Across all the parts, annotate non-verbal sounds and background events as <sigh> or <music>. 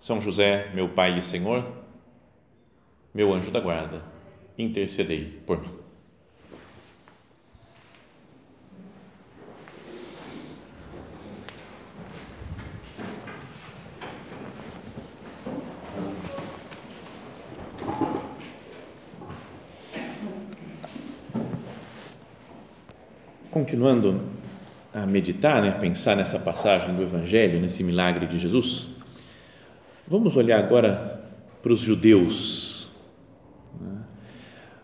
são José, meu Pai e Senhor, meu anjo da guarda, intercedei por mim. Continuando a meditar, né, a pensar nessa passagem do Evangelho, nesse milagre de Jesus, Vamos olhar agora para os judeus.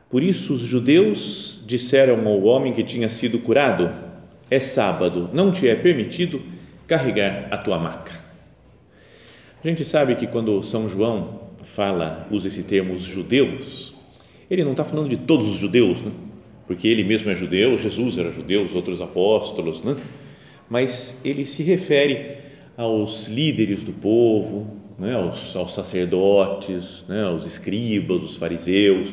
Por isso, os judeus disseram ao homem que tinha sido curado: É sábado, não te é permitido carregar a tua maca. A gente sabe que quando São João fala, usa esse termo, os judeus, ele não está falando de todos os judeus, né? porque ele mesmo é judeu, Jesus era judeu, os outros apóstolos, né? mas ele se refere aos líderes do povo, né, aos, aos sacerdotes, né, aos escribas, os fariseus,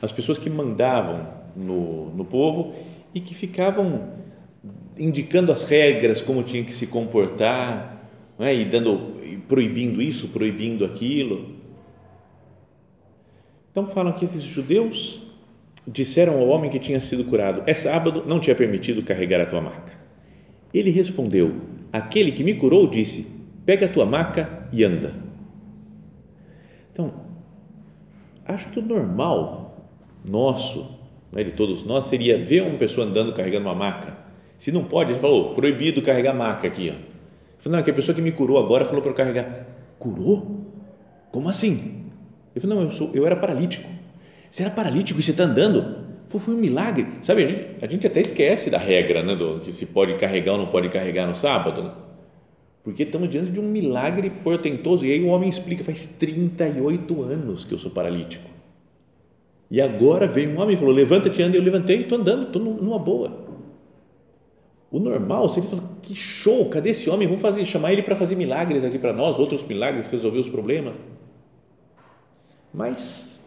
as pessoas que mandavam no, no povo e que ficavam indicando as regras, como tinha que se comportar, né, e dando, proibindo isso, proibindo aquilo. Então falam que esses judeus disseram ao homem que tinha sido curado: É sábado, não te é permitido carregar a tua maca. Ele respondeu: Aquele que me curou disse: Pega a tua maca e anda. Então, acho que o normal nosso, né, de todos nós, seria ver uma pessoa andando carregando uma maca. Se não pode, ele falou, proibido carregar maca aqui. Ó. falei, não, que a pessoa que me curou agora falou para eu carregar. Curou? Como assim? Eu falei, não, eu, sou, eu era paralítico. Você era paralítico e você está andando? Foi, foi um milagre. Sabe, a gente, a gente até esquece da regra, né, do, que se pode carregar ou não pode carregar no sábado, né? Porque estamos diante de um milagre portentoso. E aí o homem explica: faz 38 anos que eu sou paralítico. E agora veio um homem e falou: levanta-te, anda. Eu levantei, estou andando, estou numa boa. O normal seria falar: que show, cadê esse homem? Vamos fazer, chamar ele para fazer milagres aqui para nós, outros milagres, resolver os problemas. Mas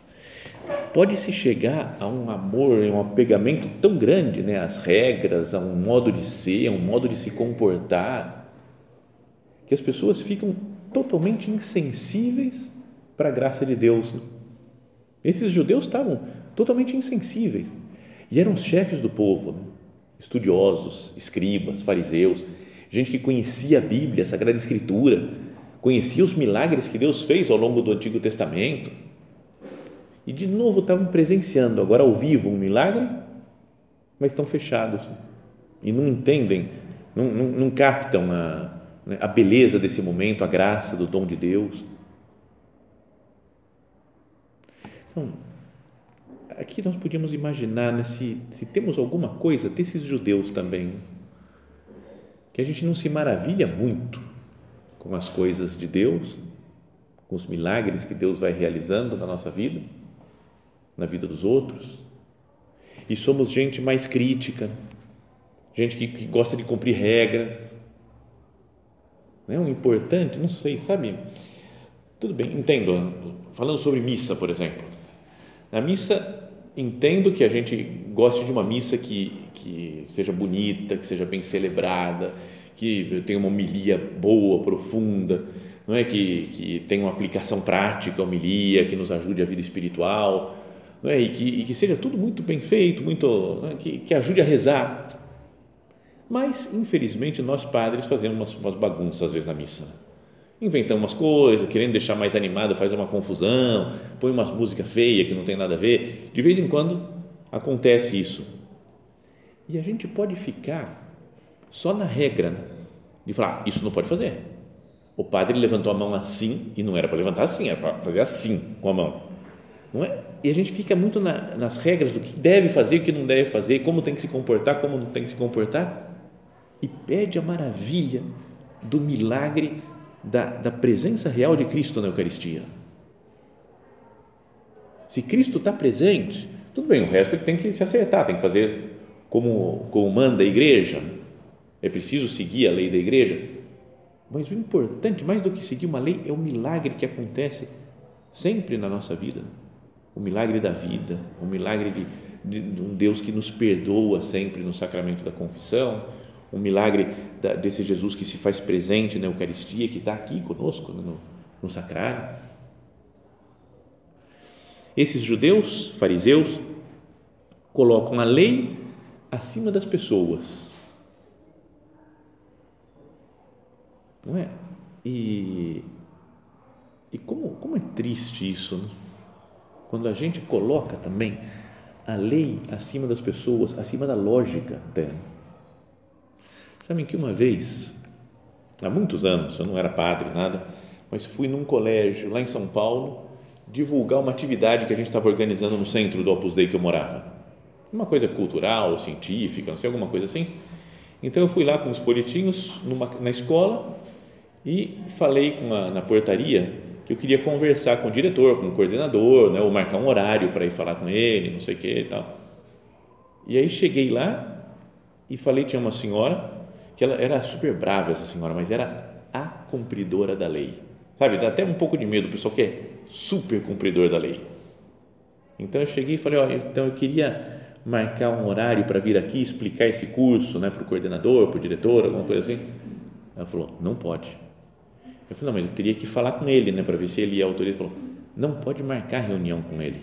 pode-se chegar a um amor, a um apegamento tão grande né, às regras, a um modo de ser, a um modo de se comportar que as pessoas ficam totalmente insensíveis para a graça de Deus. Esses judeus estavam totalmente insensíveis e eram os chefes do povo, né? estudiosos, escribas, fariseus, gente que conhecia a Bíblia, a Sagrada Escritura, conhecia os milagres que Deus fez ao longo do Antigo Testamento e de novo estavam presenciando agora ao vivo um milagre, mas estão fechados e não entendem, não, não, não captam a, né, a beleza desse momento, a graça do dom de Deus. Então, aqui nós podíamos imaginar né, se, se temos alguma coisa desses judeus também, que a gente não se maravilha muito com as coisas de Deus, com os milagres que Deus vai realizando na nossa vida, na vida dos outros, e somos gente mais crítica, gente que, que gosta de cumprir regras, né? um importante, não sei, sabe? Tudo bem, entendo. Falando sobre missa, por exemplo. Na missa, entendo que a gente goste de uma missa que, que seja bonita, que seja bem celebrada, que tenha uma homilia boa, profunda, não é que, que tenha uma aplicação prática, homilia, que nos ajude a vida espiritual, não é? e, que, e que seja tudo muito bem feito, muito, é? que, que ajude a rezar mas, infelizmente, nós padres fazemos umas, umas bagunças às vezes na missa. Inventamos umas coisas, querendo deixar mais animado, faz uma confusão, põe umas músicas feias que não tem nada a ver. De vez em quando acontece isso. E a gente pode ficar só na regra né? de falar: isso não pode fazer. O padre levantou a mão assim e não era para levantar assim, era para fazer assim com a mão. Não é? E a gente fica muito na, nas regras do que deve fazer, o que não deve fazer, como tem que se comportar, como não tem que se comportar e perde a maravilha do milagre da, da presença real de Cristo na Eucaristia. Se Cristo está presente, tudo bem, o resto ele tem que se acertar, tem que fazer como, como manda a igreja, é preciso seguir a lei da igreja, mas o importante, mais do que seguir uma lei, é o milagre que acontece sempre na nossa vida. O milagre da vida, o milagre de, de, de um Deus que nos perdoa sempre no sacramento da confissão, o milagre desse Jesus que se faz presente na Eucaristia, que está aqui conosco no, no sacrário. Esses judeus, fariseus, colocam a lei acima das pessoas. Não é? E, e como, como é triste isso, né? quando a gente coloca também a lei acima das pessoas, acima da lógica dela. Sabem que uma vez, há muitos anos, eu não era padre, nada, mas fui num colégio lá em São Paulo divulgar uma atividade que a gente estava organizando no centro do Opus Dei que eu morava uma coisa cultural, científica, não sei, alguma coisa assim. Então eu fui lá com os folhetinhos numa, na escola e falei com a, na portaria que eu queria conversar com o diretor, com o coordenador, né, ou marcar um horário para ir falar com ele, não sei o que e tal. E aí cheguei lá e falei, tinha uma senhora, que ela era super brava essa senhora, mas era a cumpridora da lei. Sabe, dá até um pouco de medo, o pessoal que é super cumpridor da lei. Então eu cheguei e falei, ó, então eu queria marcar um horário para vir aqui explicar esse curso né, para o coordenador, para o diretor, alguma coisa assim? Ela falou, não pode. Eu falei, não, mas eu teria que falar com ele, né, para ver se ele é autoriza. Ele falou, não pode marcar reunião com ele.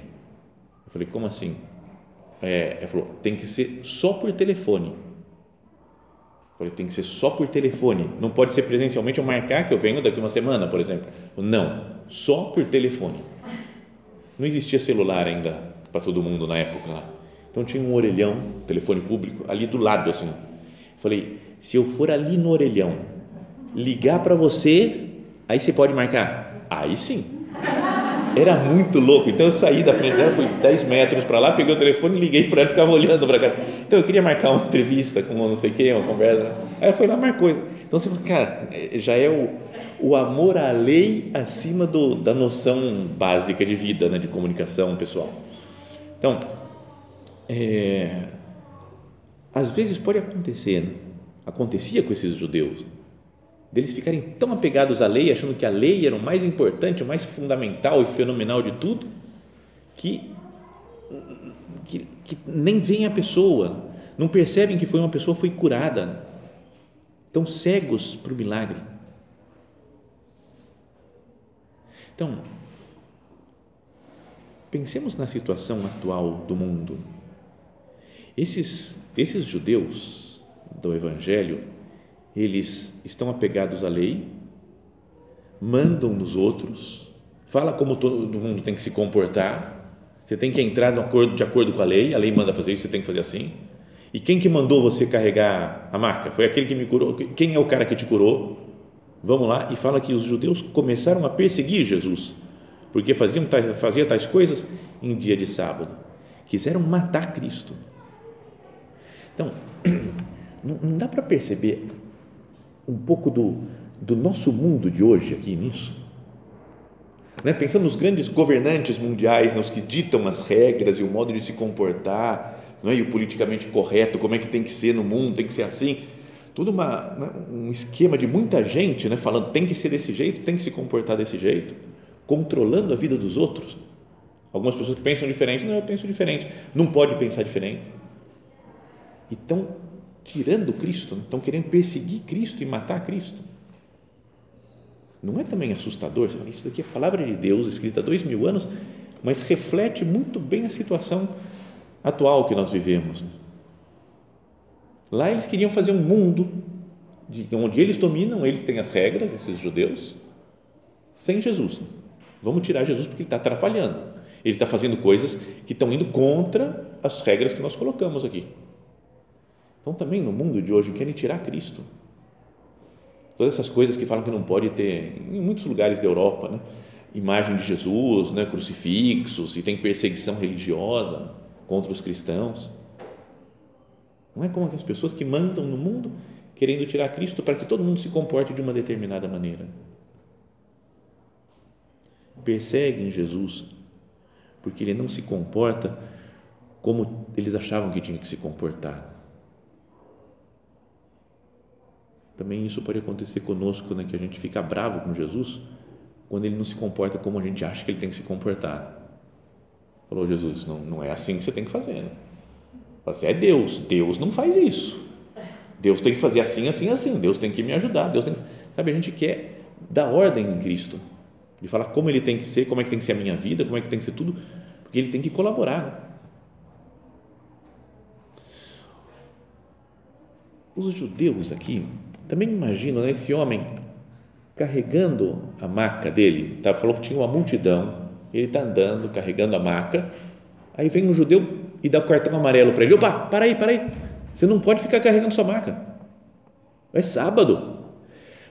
Eu falei, como assim? É, ela falou, tem que ser só por telefone. Falei, tem que ser só por telefone. Não pode ser presencialmente eu marcar que eu venho daqui uma semana, por exemplo. Não, só por telefone. Não existia celular ainda para todo mundo na época lá. Então tinha um orelhão, telefone público, ali do lado assim. Falei, se eu for ali no orelhão, ligar para você, aí você pode marcar. Aí sim. Era muito louco. Então eu saí da frente dela, fui 10 metros para lá, peguei o telefone, liguei para ela ficava olhando para cá. Então eu queria marcar uma entrevista com não sei quem, uma conversa. Aí ela foi lá marcou. Então você fala, cara, já é o, o amor à lei acima do, da noção básica de vida, né, de comunicação pessoal. Então, é, às vezes pode acontecer, né? acontecia com esses judeus, deles ficarem tão apegados à lei, achando que a lei era o mais importante, o mais fundamental e fenomenal de tudo, que, que, que nem vem a pessoa, não percebem que foi uma pessoa foi curada, estão cegos para o milagre. Então, pensemos na situação atual do mundo esses, esses judeus do Evangelho, eles estão apegados à lei, mandam nos outros, fala como todo mundo tem que se comportar, você tem que entrar acordo, de acordo com a lei, a lei manda fazer isso, você tem que fazer assim. E quem que mandou você carregar a marca? Foi aquele que me curou. Quem é o cara que te curou? Vamos lá e fala que os judeus começaram a perseguir Jesus, porque faziam fazia tais coisas em dia de sábado. Quiseram matar Cristo. Então, <clears throat> não dá para perceber um pouco do, do nosso mundo de hoje aqui nisso? Né? Pensando nos grandes governantes mundiais, né? os que ditam as regras e o modo de se comportar, é? e o politicamente correto, como é que tem que ser no mundo, tem que ser assim. Tudo uma, né? um esquema de muita gente né? falando tem que ser desse jeito, tem que se comportar desse jeito, controlando a vida dos outros. Algumas pessoas que pensam diferente, não, eu penso diferente. Não pode pensar diferente e estão tirando Cristo, estão querendo perseguir Cristo e matar Cristo. Não é também assustador? Isso daqui é a palavra de Deus, escrita há dois mil anos, mas reflete muito bem a situação atual que nós vivemos. Né? Lá eles queriam fazer um mundo de, onde eles dominam, eles têm as regras, esses judeus, sem Jesus. Vamos tirar Jesus porque ele está atrapalhando. Ele está fazendo coisas que estão indo contra as regras que nós colocamos aqui. Então, também no mundo de hoje, querem tirar Cristo. Todas essas coisas que falam que não pode ter, em muitos lugares da Europa, né? imagem de Jesus, né? crucifixos, e tem perseguição religiosa contra os cristãos. Não é como as pessoas que mandam no mundo querendo tirar Cristo para que todo mundo se comporte de uma determinada maneira. perseguem Jesus porque ele não se comporta como eles achavam que tinha que se comportar. Também isso pode acontecer conosco, né, que a gente fica bravo com Jesus quando ele não se comporta como a gente acha que ele tem que se comportar. Falou Jesus, não, não é assim que você tem que fazer. Né? Assim, é Deus, Deus não faz isso. Deus tem que fazer assim, assim, assim. Deus tem que me ajudar. Deus tem que... Sabe, a gente quer dar ordem em Cristo. De falar como ele tem que ser, como é que tem que ser a minha vida, como é que tem que ser tudo, porque ele tem que colaborar. Os judeus aqui também imaginam né, esse homem carregando a maca dele, tá? falou que tinha uma multidão, ele está andando, carregando a maca, aí vem um judeu e dá o cartão amarelo para ele, opa, para aí, para aí, você não pode ficar carregando sua maca, é sábado,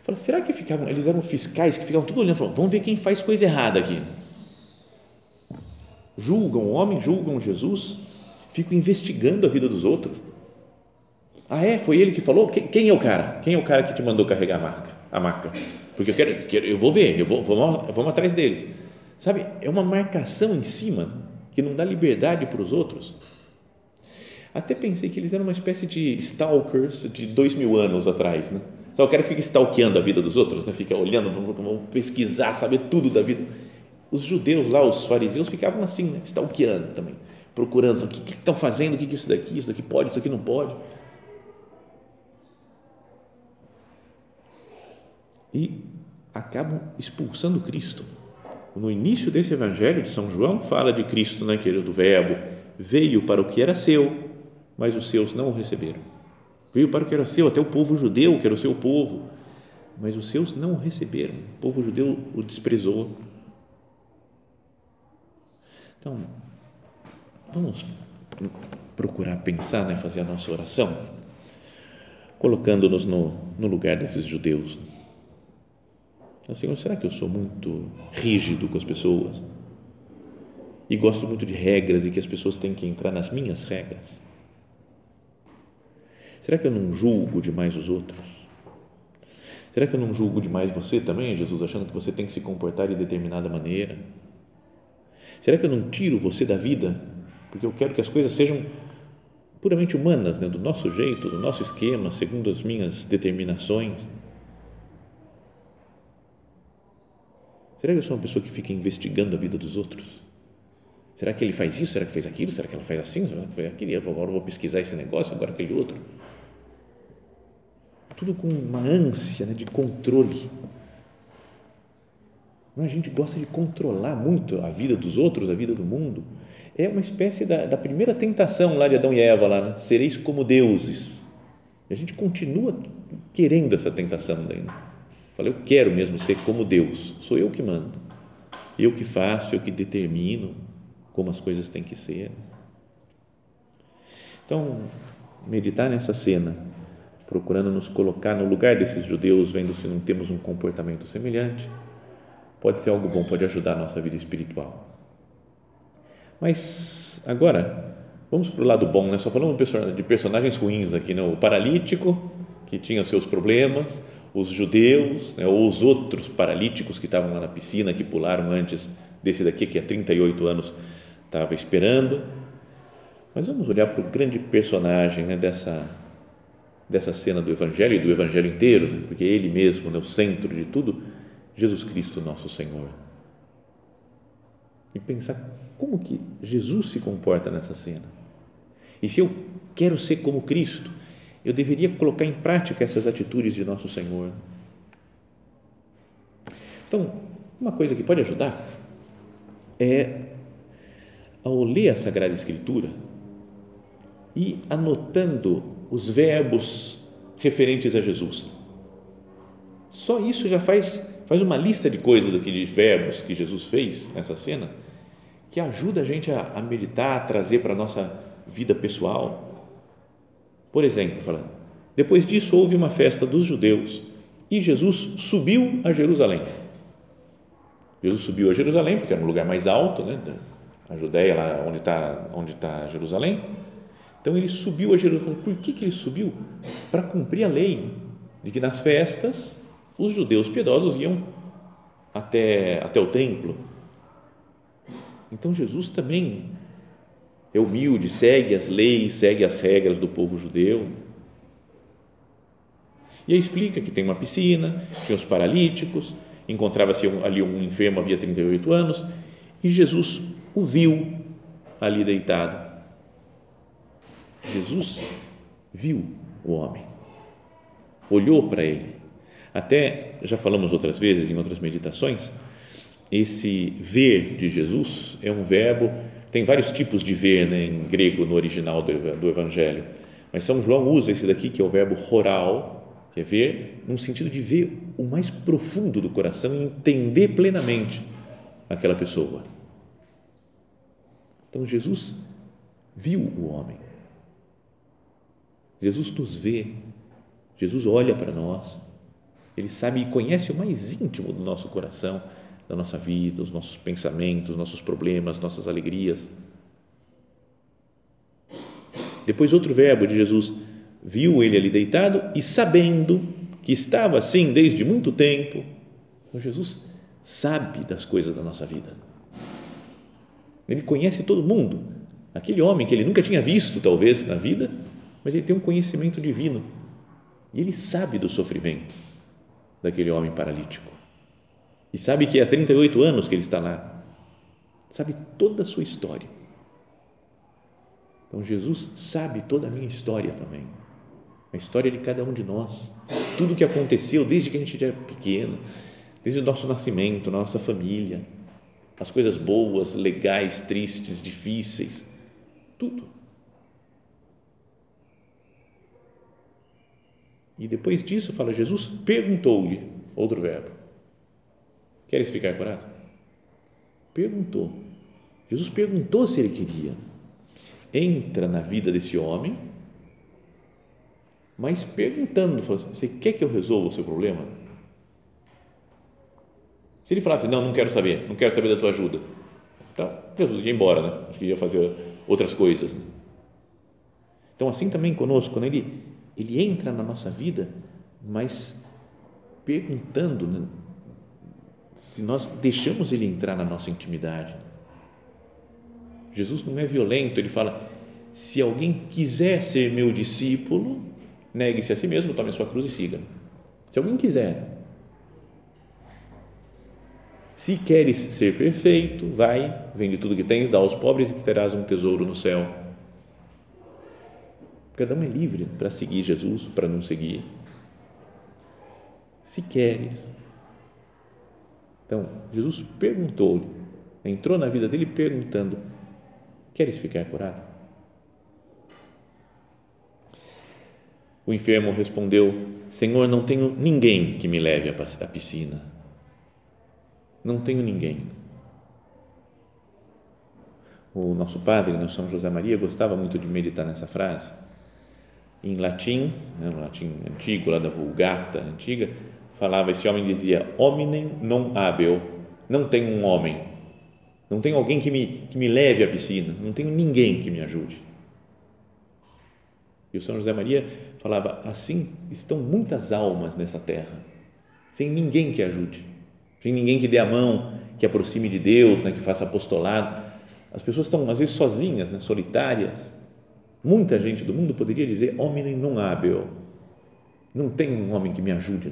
Fala, será que ficavam, eles eram fiscais que ficavam tudo olhando, falavam, vamos ver quem faz coisa errada aqui, julgam o homem, julgam Jesus, ficam investigando a vida dos outros, ah é, foi ele que falou? Quem, quem é o cara? Quem é o cara que te mandou carregar a máscara, a maca? Porque eu quero, quero eu vou ver, eu vou, vamos, vamos atrás deles. Sabe, é uma marcação em cima que não dá liberdade para os outros. Até pensei que eles eram uma espécie de stalkers de dois mil anos atrás, né? Só o cara que fica stalkeando a vida dos outros, né? Fica olhando, vamos, vamos pesquisar, saber tudo da vida. Os judeus lá, os fariseus, ficavam assim, né? stalkeando também, procurando, o que, que estão fazendo, o que, que isso daqui, isso daqui pode, isso daqui não pode. E acabam expulsando Cristo no início desse evangelho de São João, fala de Cristo, né, que do verbo, veio para o que era seu, mas os seus não o receberam. Veio para o que era seu, até o povo judeu, que era o seu povo, mas os seus não o receberam. O povo judeu o desprezou. Então, vamos procurar pensar, né, fazer a nossa oração, colocando-nos no, no lugar desses judeus Senhor, será que eu sou muito rígido com as pessoas? E gosto muito de regras e que as pessoas têm que entrar nas minhas regras? Será que eu não julgo demais os outros? Será que eu não julgo demais você também, Jesus, achando que você tem que se comportar de determinada maneira? Será que eu não tiro você da vida porque eu quero que as coisas sejam puramente humanas, né? do nosso jeito, do nosso esquema, segundo as minhas determinações? Será que eu sou uma pessoa que fica investigando a vida dos outros? Será que ele faz isso? Será que fez aquilo? Será que ela faz assim? Será que fez aquilo? Agora eu vou pesquisar esse negócio, agora aquele outro. Tudo com uma ânsia né, de controle. A gente gosta de controlar muito a vida dos outros, a vida do mundo. É uma espécie da, da primeira tentação lá de Adão e Eva, lá, né? sereis como deuses. E a gente continua querendo essa tentação daí. Fala, eu quero mesmo ser como Deus, sou eu que mando, eu que faço, eu que determino como as coisas têm que ser. Então, meditar nessa cena, procurando nos colocar no lugar desses judeus, vendo se não temos um comportamento semelhante, pode ser algo bom, pode ajudar a nossa vida espiritual. Mas agora, vamos para o lado bom, né? só falamos de personagens ruins aqui, né? o paralítico, que tinha seus problemas, os judeus né, ou os outros paralíticos que estavam lá na piscina, que pularam antes desse daqui, que há 38 anos estava esperando. Mas vamos olhar para o grande personagem né, dessa, dessa cena do Evangelho e do Evangelho inteiro, né, porque ele mesmo é o centro de tudo, Jesus Cristo, nosso Senhor. E pensar como que Jesus se comporta nessa cena. E se eu quero ser como Cristo, eu deveria colocar em prática essas atitudes de nosso Senhor. Então, uma coisa que pode ajudar é ao ler a Sagrada Escritura e anotando os verbos referentes a Jesus. Só isso já faz, faz uma lista de coisas aqui, de verbos que Jesus fez nessa cena, que ajuda a gente a, a meditar, a trazer para a nossa vida pessoal por exemplo, falando, depois disso houve uma festa dos judeus e Jesus subiu a Jerusalém. Jesus subiu a Jerusalém, porque era um lugar mais alto, né? A Judéia, lá onde está onde tá Jerusalém. Então ele subiu a Jerusalém. Por que, que ele subiu? Para cumprir a lei de que nas festas os judeus piedosos iam até, até o templo Então Jesus também é humilde, segue as leis, segue as regras do povo judeu. E aí explica que tem uma piscina, tinha os paralíticos, encontrava-se ali um enfermo havia 38 anos e Jesus o viu ali deitado. Jesus viu o homem, olhou para ele. Até já falamos outras vezes em outras meditações, esse ver de Jesus é um verbo, tem vários tipos de ver né, em grego no original do, Evangelho, mas São João usa esse daqui que é o verbo roral, que é ver num sentido de ver o mais profundo do coração e entender plenamente aquela pessoa. Então Jesus viu o homem. Jesus nos vê. Jesus olha para nós. Ele sabe e conhece o mais íntimo do nosso coração, da nossa vida, os nossos pensamentos, nossos problemas, nossas alegrias. Depois, outro verbo de Jesus viu ele ali deitado e sabendo que estava assim desde muito tempo, então Jesus sabe das coisas da nossa vida. Ele conhece todo mundo. Aquele homem que ele nunca tinha visto, talvez, na vida, mas ele tem um conhecimento divino. E ele sabe do sofrimento daquele homem paralítico. E sabe que há 38 anos que ele está lá. Sabe toda a sua história. Então Jesus sabe toda a minha história também a história de cada um de nós, tudo o que aconteceu desde que a gente era pequeno, desde o nosso nascimento, na nossa família, as coisas boas, legais, tristes, difíceis, tudo. E depois disso, fala Jesus, perguntou-lhe, outro verbo, queres ficar curado? Perguntou. Jesus perguntou se ele queria. Entra na vida desse homem mas perguntando, assim, você quer que eu resolva o seu problema? Se ele falasse, não, não quero saber, não quero saber da tua ajuda, então Jesus ia embora, né? Acho que ia fazer outras coisas. Né? Então, assim também conosco, né? ele, ele entra na nossa vida, mas perguntando né? Se nós deixamos ele entrar na nossa intimidade. Jesus não é violento, ele fala: se alguém quiser ser meu discípulo, Negue-se a si mesmo, tome a sua cruz e siga. Se alguém quiser. Se queres ser perfeito, vai, vende tudo que tens, dá aos pobres e terás um tesouro no céu. Cada um é livre para seguir Jesus, para não seguir. Se queres. Então, Jesus perguntou-lhe, entrou na vida dele perguntando: Queres ficar curado? O enfermo respondeu: Senhor, não tenho ninguém que me leve à piscina. Não tenho ninguém. O nosso padre, no São José Maria, gostava muito de meditar nessa frase. Em latim, né, no latim antigo, lá da Vulgata antiga, falava, esse homem dizia, hominem non habeo, não tem um homem, não tem alguém que me, que me leve à piscina, não tenho ninguém que me ajude. E o São José Maria falava: assim estão muitas almas nessa terra, sem ninguém que ajude, sem ninguém que dê a mão, que aproxime de Deus, né, que faça apostolado. As pessoas estão às vezes sozinhas, né, solitárias. Muita gente do mundo poderia dizer: homem não hábil. Não tem um homem que me ajude.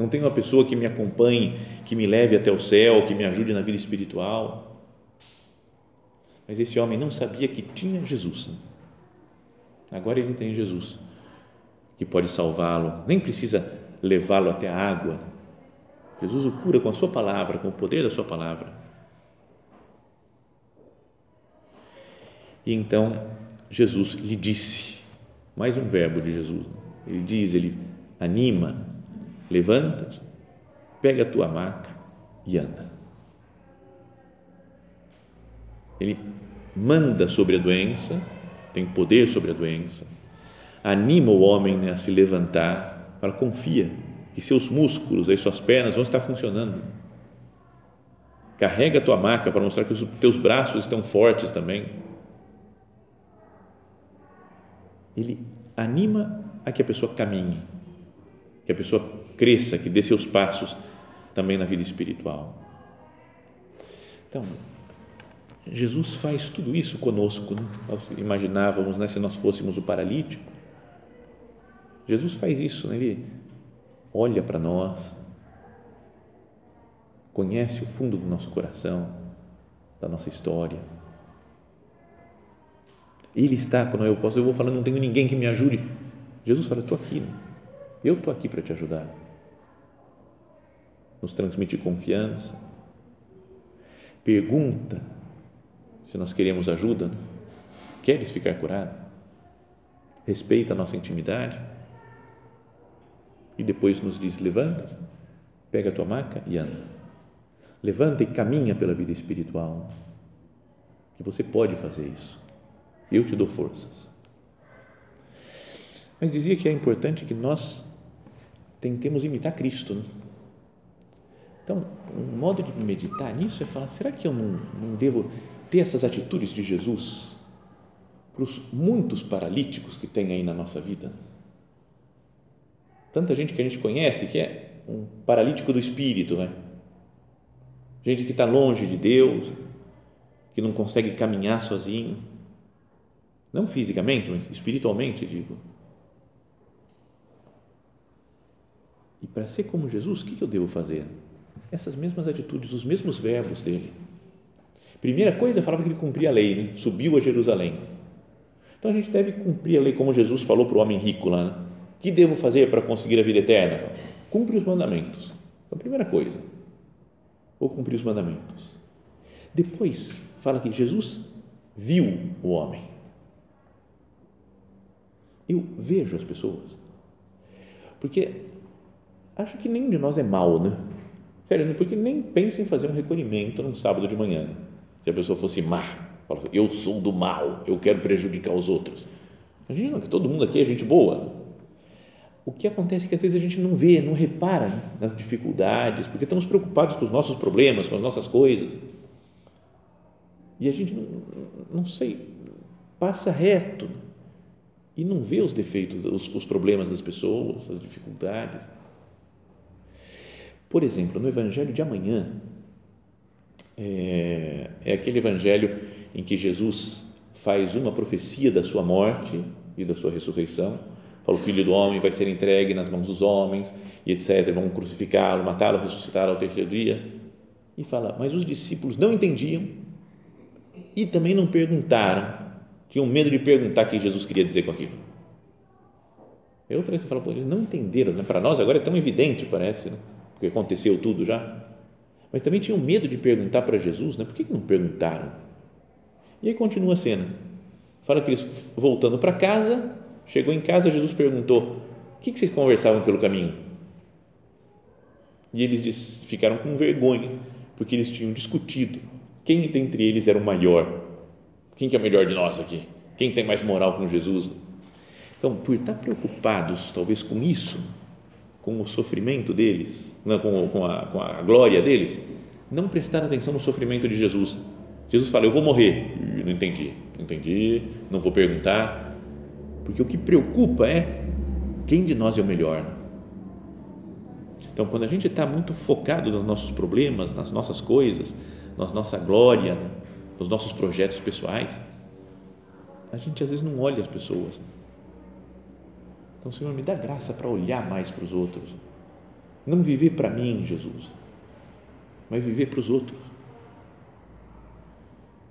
Não tem uma pessoa que me acompanhe, que me leve até o céu, que me ajude na vida espiritual. Mas esse homem não sabia que tinha Jesus. Agora ele tem Jesus, que pode salvá-lo, nem precisa levá-lo até a água. Jesus o cura com a sua palavra, com o poder da sua palavra. E então Jesus lhe disse, mais um verbo de Jesus, ele diz, ele anima, levanta-te, pega a tua maca e anda. Ele manda sobre a doença tem poder sobre a doença, anima o homem né, a se levantar, para confia que seus músculos, as suas pernas vão estar funcionando. Carrega a tua maca para mostrar que os teus braços estão fortes também. Ele anima a que a pessoa caminhe, que a pessoa cresça, que dê seus passos também na vida espiritual. Então, Jesus faz tudo isso conosco. Né? Nós imaginávamos, né, se nós fôssemos o paralítico. Jesus faz isso, né? ele olha para nós, conhece o fundo do nosso coração, da nossa história. Ele está, quando eu posso, eu vou falando, não tenho ninguém que me ajude. Jesus fala, estou aqui, né? Eu estou aqui para te ajudar. Nos transmite confiança. Pergunta se nós queremos ajuda. Né? Queres ficar curado? Respeita a nossa intimidade. E depois nos diz: levanta, pega a tua maca e anda. Levanta e caminha pela vida espiritual. Que você pode fazer isso. Eu te dou forças. Mas dizia que é importante que nós tentemos imitar Cristo. Né? Então, um modo de meditar nisso é falar: será que eu não, não devo ter essas atitudes de Jesus para os muitos paralíticos que tem aí na nossa vida. Tanta gente que a gente conhece que é um paralítico do espírito, né? Gente que está longe de Deus, que não consegue caminhar sozinho, não fisicamente, mas espiritualmente, digo. Para ser como Jesus, o que eu devo fazer? Essas mesmas atitudes, os mesmos verbos dele Primeira coisa, falava que ele cumpria a lei, né? subiu a Jerusalém. Então a gente deve cumprir a lei, como Jesus falou para o homem rico lá. Né? O que devo fazer para conseguir a vida eterna? Cumpre os mandamentos. Então, a primeira coisa, ou cumprir os mandamentos. Depois, fala que Jesus viu o homem. Eu vejo as pessoas. Porque acho que nenhum de nós é mal, né? Sério, porque nem pensa em fazer um recolhimento num sábado de manhã. Né? Se a pessoa fosse má, fala assim, eu sou do mal, eu quero prejudicar os outros. Imagina que todo mundo aqui é gente boa. O que acontece é que às vezes a gente não vê, não repara nas dificuldades, porque estamos preocupados com os nossos problemas, com as nossas coisas. E a gente, não, não sei, passa reto e não vê os defeitos, os, os problemas das pessoas, as dificuldades. Por exemplo, no Evangelho de amanhã, é, é aquele evangelho em que Jesus faz uma profecia da sua morte e da sua ressurreição. Fala, o filho do homem vai ser entregue nas mãos dos homens e etc. Vão crucificá-lo, matá-lo, ressuscitá-lo ao terceiro dia. E fala, mas os discípulos não entendiam e também não perguntaram. Tinham medo de perguntar o que Jesus queria dizer com aquilo. Eu parece fala, pô, eles não entenderam. Né? Para nós agora é tão evidente, parece, né? Porque aconteceu tudo já mas também tinham medo de perguntar para Jesus, né? por que, não perguntaram? E aí continua a cena. Fala que eles, voltando para casa, chegou em casa, Jesus perguntou: O que, vocês conversavam pelo caminho? E eles ficaram com vergonha, porque eles tinham discutido quem dentre eles era o maior. Quem que é o melhor de nós aqui? Quem tem mais moral com Jesus? Então, por estar preocupados, talvez, com isso, com o sofrimento deles, né, com, com, a, com a glória deles, não prestar atenção no sofrimento de Jesus. Jesus fala: Eu vou morrer. Não entendi, não entendi, não vou perguntar, porque o que preocupa é quem de nós é o melhor. Então, quando a gente está muito focado nos nossos problemas, nas nossas coisas, na nossa glória, nos nossos projetos pessoais, a gente às vezes não olha as pessoas. Então, Senhor, me dá graça para olhar mais para os outros. Não viver para mim, Jesus, mas viver para os outros.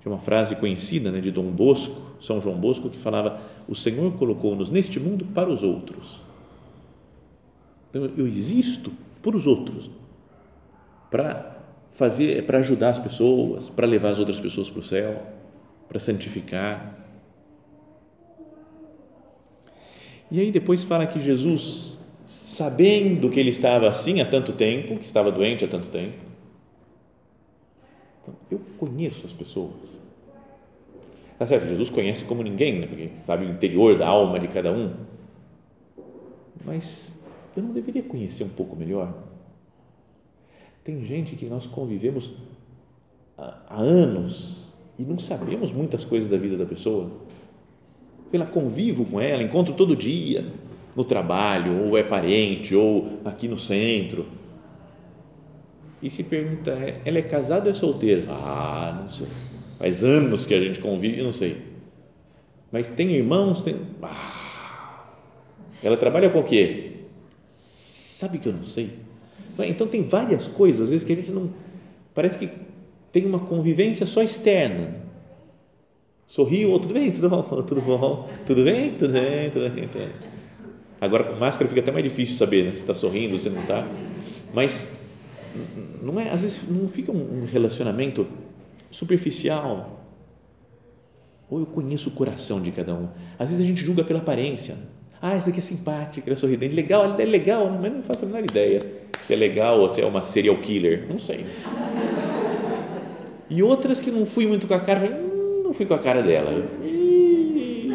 Tinha uma frase conhecida né, de Dom Bosco, São João Bosco, que falava: O Senhor colocou-nos neste mundo para os outros. Então, eu existo por os outros, para fazer, para ajudar as pessoas, para levar as outras pessoas para o céu, para santificar. E aí depois fala que Jesus, sabendo que ele estava assim há tanto tempo, que estava doente há tanto tempo, então, eu conheço as pessoas. Tá certo? Jesus conhece como ninguém, né? porque sabe o interior da alma de cada um. Mas eu não deveria conhecer um pouco melhor? Tem gente que nós convivemos há, há anos e não sabemos muitas coisas da vida da pessoa pela convivo com ela, encontro todo dia no trabalho, ou é parente, ou aqui no centro. E se pergunta, ela é casada ou é solteira? Ah, não sei. faz anos que a gente convive, não sei. Mas tem irmãos, tem. Ah, ela trabalha com o quê? Sabe que eu não sei. Então tem várias coisas, às vezes, que a gente não. Parece que tem uma convivência só externa. Sorriu, tudo bem, tudo bom, <laughs> tudo bom, tudo bem, tudo bem, tudo bem. Tudo bem. Agora com máscara fica até mais difícil saber né, se está sorrindo, se não está. Mas não é, às vezes não fica um relacionamento superficial. Ou eu conheço o coração de cada um. Às vezes a gente julga pela aparência. Ah, esse aqui é simpático, ele é sorridente, legal, ele é legal, mas não faço a menor ideia se é legal ou se é uma serial killer, não sei. E outras que não fui muito com a cara, não fui com a cara dela.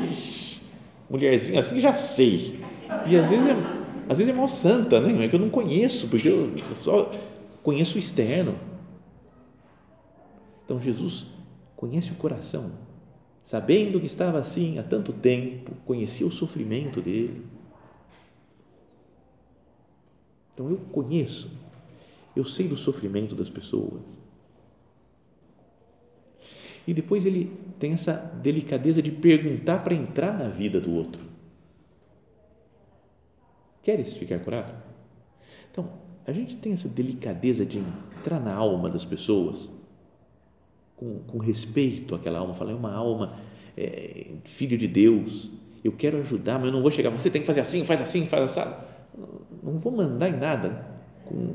Ixi, mulherzinha assim já sei. E às vezes é, às vezes é mal santa, né? É que eu não conheço, porque eu só conheço o externo. Então Jesus conhece o coração, sabendo que estava assim há tanto tempo, conhecia o sofrimento dele. Então eu conheço, eu sei do sofrimento das pessoas. E depois ele tem essa delicadeza de perguntar para entrar na vida do outro. Queres ficar curado? Então, a gente tem essa delicadeza de entrar na alma das pessoas com, com respeito àquela alma, falar, é uma alma, é, filho de Deus, eu quero ajudar, mas eu não vou chegar, você tem que fazer assim, faz assim, faz assim. Não vou mandar em nada, com,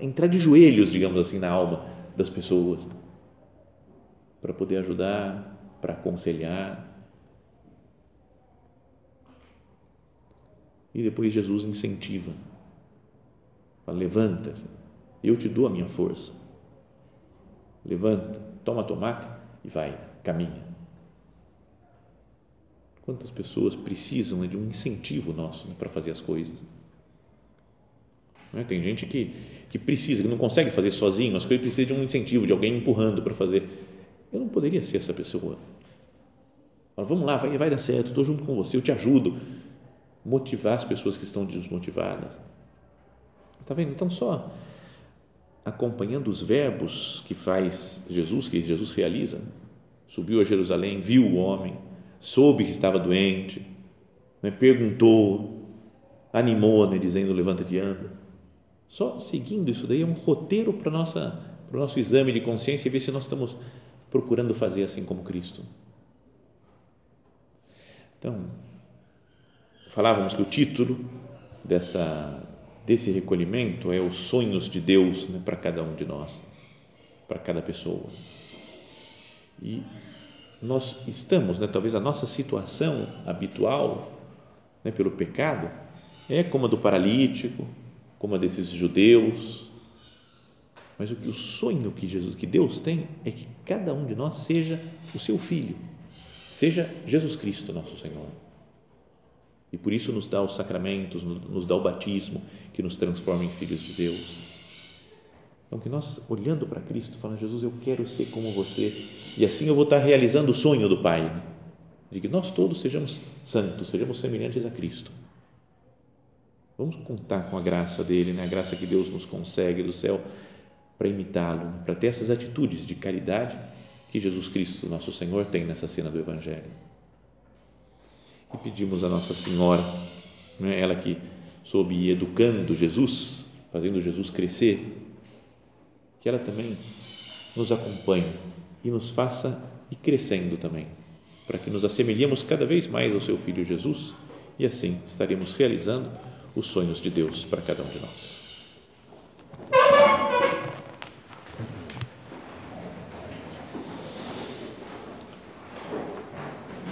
entrar de joelhos, digamos assim, na alma das pessoas, para poder ajudar, para aconselhar. E depois Jesus incentiva, fala, levanta, eu te dou a minha força levanta, toma a tua maca e vai, caminha. Quantas pessoas precisam né, de um incentivo nosso né, para fazer as coisas? Né? Tem gente que, que precisa, que não consegue fazer sozinho, as coisas precisam de um incentivo, de alguém empurrando para fazer. Eu não poderia ser essa pessoa. Fala, vamos lá, vai, vai dar certo, estou junto com você, eu te ajudo. Motivar as pessoas que estão desmotivadas. Está vendo? Então, só acompanhando os verbos que faz Jesus, que Jesus realiza. Subiu a Jerusalém, viu o homem, soube que estava doente, né, perguntou, animou, né, dizendo: levanta-te e anda. Só seguindo isso daí é um roteiro para, o nosso exame de consciência e ver se nós estamos procurando fazer assim como Cristo. Então, falávamos que o título dessa desse recolhimento é os sonhos de Deus né, para cada um de nós, para cada pessoa. E nós estamos, né, talvez a nossa situação habitual, né, pelo pecado, é como a do paralítico, como a desses judeus. Mas o que o sonho que Jesus, que Deus tem, é que cada um de nós seja o seu filho, seja Jesus Cristo, nosso Senhor. E por isso nos dá os sacramentos, nos dá o batismo que nos transforma em filhos de Deus. Então, que nós, olhando para Cristo, falando, Jesus, eu quero ser como você, e assim eu vou estar realizando o sonho do Pai, de que nós todos sejamos santos, sejamos semelhantes a Cristo. Vamos contar com a graça dele, né? a graça que Deus nos consegue do céu para imitá-lo, para ter essas atitudes de caridade que Jesus Cristo, nosso Senhor, tem nessa cena do Evangelho e pedimos a Nossa Senhora, né, ela que soube ir educando Jesus, fazendo Jesus crescer, que ela também nos acompanhe e nos faça ir crescendo também, para que nos assemelhemos cada vez mais ao seu Filho Jesus e assim estaremos realizando os sonhos de Deus para cada um de nós.